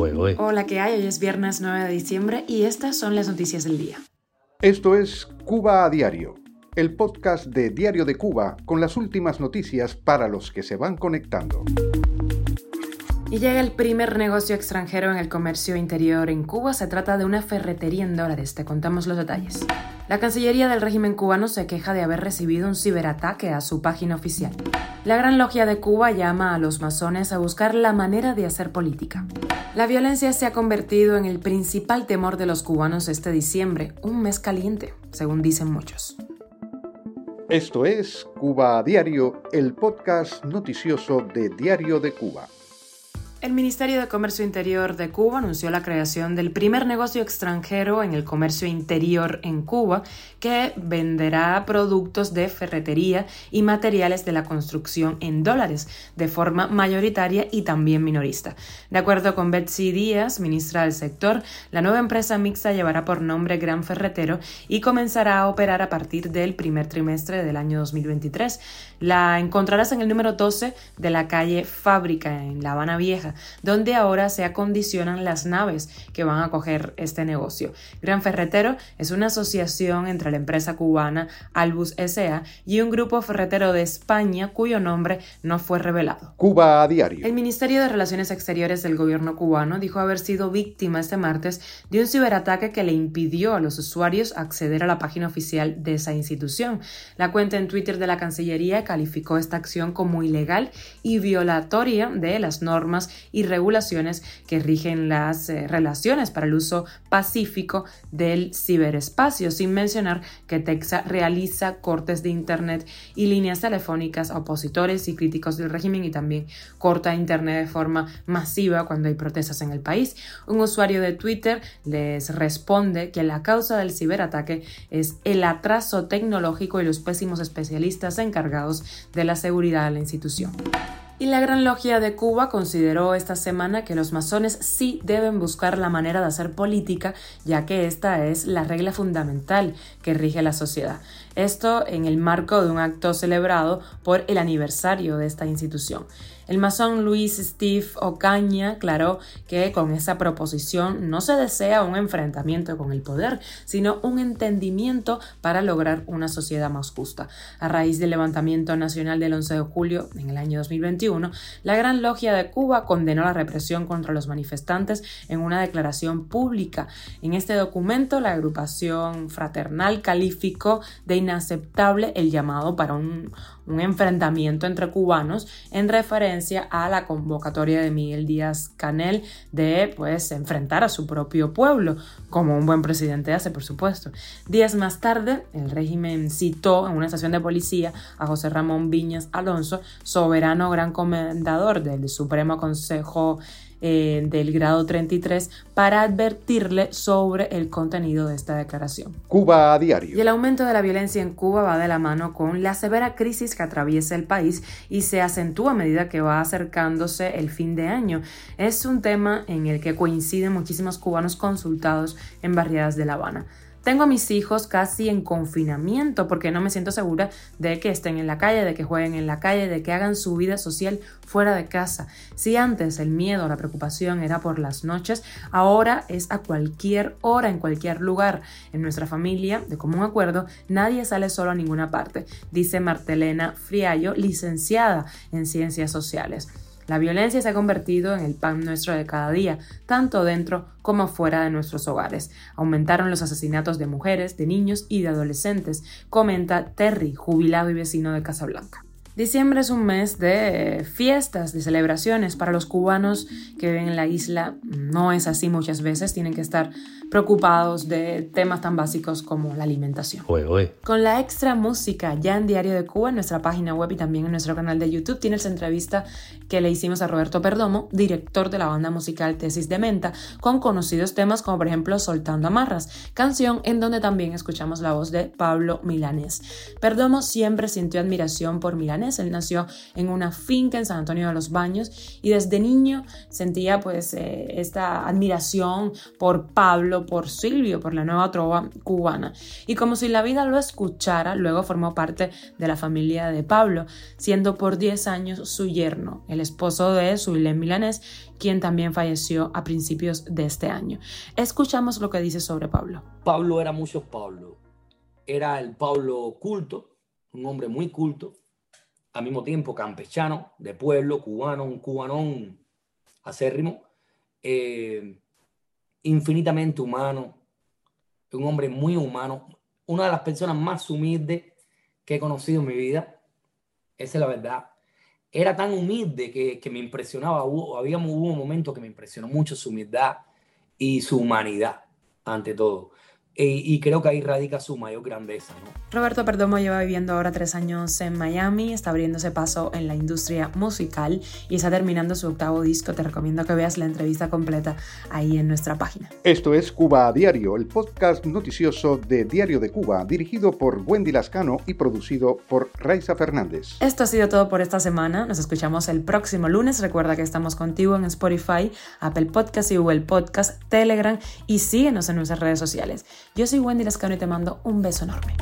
Hola, ¿qué hay? Hoy es viernes 9 de diciembre y estas son las noticias del día. Esto es Cuba a Diario, el podcast de Diario de Cuba con las últimas noticias para los que se van conectando. Y llega el primer negocio extranjero en el comercio interior en Cuba. Se trata de una ferretería en dólares. Te contamos los detalles. La Cancillería del régimen cubano se queja de haber recibido un ciberataque a su página oficial. La Gran Logia de Cuba llama a los masones a buscar la manera de hacer política. La violencia se ha convertido en el principal temor de los cubanos este diciembre, un mes caliente, según dicen muchos. Esto es Cuba Diario, el podcast noticioso de Diario de Cuba. El Ministerio de Comercio Interior de Cuba anunció la creación del primer negocio extranjero en el comercio interior en Cuba que venderá productos de ferretería y materiales de la construcción en dólares de forma mayoritaria y también minorista. De acuerdo con Betsy Díaz, ministra del sector, la nueva empresa mixta llevará por nombre Gran Ferretero y comenzará a operar a partir del primer trimestre del año 2023. La encontrarás en el número 12 de la calle Fábrica en La Habana Vieja donde ahora se acondicionan las naves que van a coger este negocio. Gran Ferretero es una asociación entre la empresa cubana Albus SA y un grupo ferretero de España cuyo nombre no fue revelado. Cuba a diario. El Ministerio de Relaciones Exteriores del gobierno cubano dijo haber sido víctima este martes de un ciberataque que le impidió a los usuarios acceder a la página oficial de esa institución. La cuenta en Twitter de la Cancillería calificó esta acción como ilegal y violatoria de las normas y regulaciones que rigen las eh, relaciones para el uso pacífico del ciberespacio, sin mencionar que Texas realiza cortes de Internet y líneas telefónicas a opositores y críticos del régimen y también corta Internet de forma masiva cuando hay protestas en el país. Un usuario de Twitter les responde que la causa del ciberataque es el atraso tecnológico y los pésimos especialistas encargados de la seguridad de la institución. Y la Gran Logia de Cuba consideró esta semana que los masones sí deben buscar la manera de hacer política, ya que esta es la regla fundamental que rige la sociedad. Esto en el marco de un acto celebrado por el aniversario de esta institución. El masón Luis Steve Ocaña aclaró que con esa proposición no se desea un enfrentamiento con el poder, sino un entendimiento para lograr una sociedad más justa. A raíz del levantamiento nacional del 11 de julio en el año 2021, la Gran Logia de Cuba condenó la represión contra los manifestantes en una declaración pública. En este documento, la agrupación fraternal calificó de inaceptable el llamado para un, un enfrentamiento entre cubanos en referencia a la convocatoria de Miguel Díaz Canel de pues enfrentar a su propio pueblo, como un buen presidente hace, por supuesto. Días más tarde, el régimen citó en una estación de policía a José Ramón Viñas Alonso, soberano gran comendador del Supremo Consejo eh, del grado 33 para advertirle sobre el contenido de esta declaración. Cuba a diario. Y el aumento de la violencia en Cuba va de la mano con la severa crisis que atraviesa el país y se acentúa a medida que va acercándose el fin de año. Es un tema en el que coinciden muchísimos cubanos consultados en barriadas de La Habana. Tengo a mis hijos casi en confinamiento porque no me siento segura de que estén en la calle, de que jueguen en la calle, de que hagan su vida social fuera de casa. Si antes el miedo, la preocupación era por las noches, ahora es a cualquier hora, en cualquier lugar. En nuestra familia, de común acuerdo, nadie sale solo a ninguna parte, dice Martelena Friallo, licenciada en Ciencias Sociales. La violencia se ha convertido en el pan nuestro de cada día, tanto dentro como fuera de nuestros hogares. Aumentaron los asesinatos de mujeres, de niños y de adolescentes, comenta Terry, jubilado y vecino de Casablanca. Diciembre es un mes de fiestas, de celebraciones para los cubanos que viven en la isla. No es así muchas veces, tienen que estar preocupados de temas tan básicos como la alimentación. Con la extra música ya en Diario de Cuba, en nuestra página web y también en nuestro canal de YouTube, tienes entrevista que le hicimos a Roberto Perdomo, director de la banda musical Tesis de Menta, con conocidos temas como por ejemplo Soltando Amarras, canción en donde también escuchamos la voz de Pablo Milanés. Perdomo siempre sintió admiración por Milanés Él nació en una finca en San Antonio de los Baños y desde niño sentía pues eh, esta admiración por Pablo, por Silvio, por la nueva trova cubana. Y como si la vida lo escuchara, luego formó parte de la familia de Pablo, siendo por 10 años su yerno, el esposo de Suilén Milanés, quien también falleció a principios de este año. Escuchamos lo que dice sobre Pablo. Pablo era mucho Pablo. Era el Pablo culto, un hombre muy culto, al mismo tiempo campechano, de pueblo, cubano, un cubanón acérrimo, eh, infinitamente humano, un hombre muy humano, una de las personas más humildes que he conocido en mi vida. Esa es la verdad. Era tan humilde que, me impresionaba. Hubo, había, hubo un momento que me impresionó mucho su humildad y su humanidad, ante todo. Eh, y creo que ahí radica su mayor grandeza. ¿no? Roberto Perdomo lleva viviendo ahora tres años en Miami, está abriéndose paso en la industria musical y está terminando su octavo disco. Te recomiendo que veas la entrevista completa ahí en nuestra página. Esto es Cuba a Diario, el podcast noticioso de Diario de Cuba, dirigido por Wendy Lascano y producido por Raiza Fernández. Esto ha sido todo por esta semana. Nos escuchamos el próximo lunes. Recuerda que estamos contigo en Spotify, Apple Podcast y Google Podcast, Telegram y síguenos en nuestras redes sociales. Yo soy Wendy Lascano y te mando un beso enorme.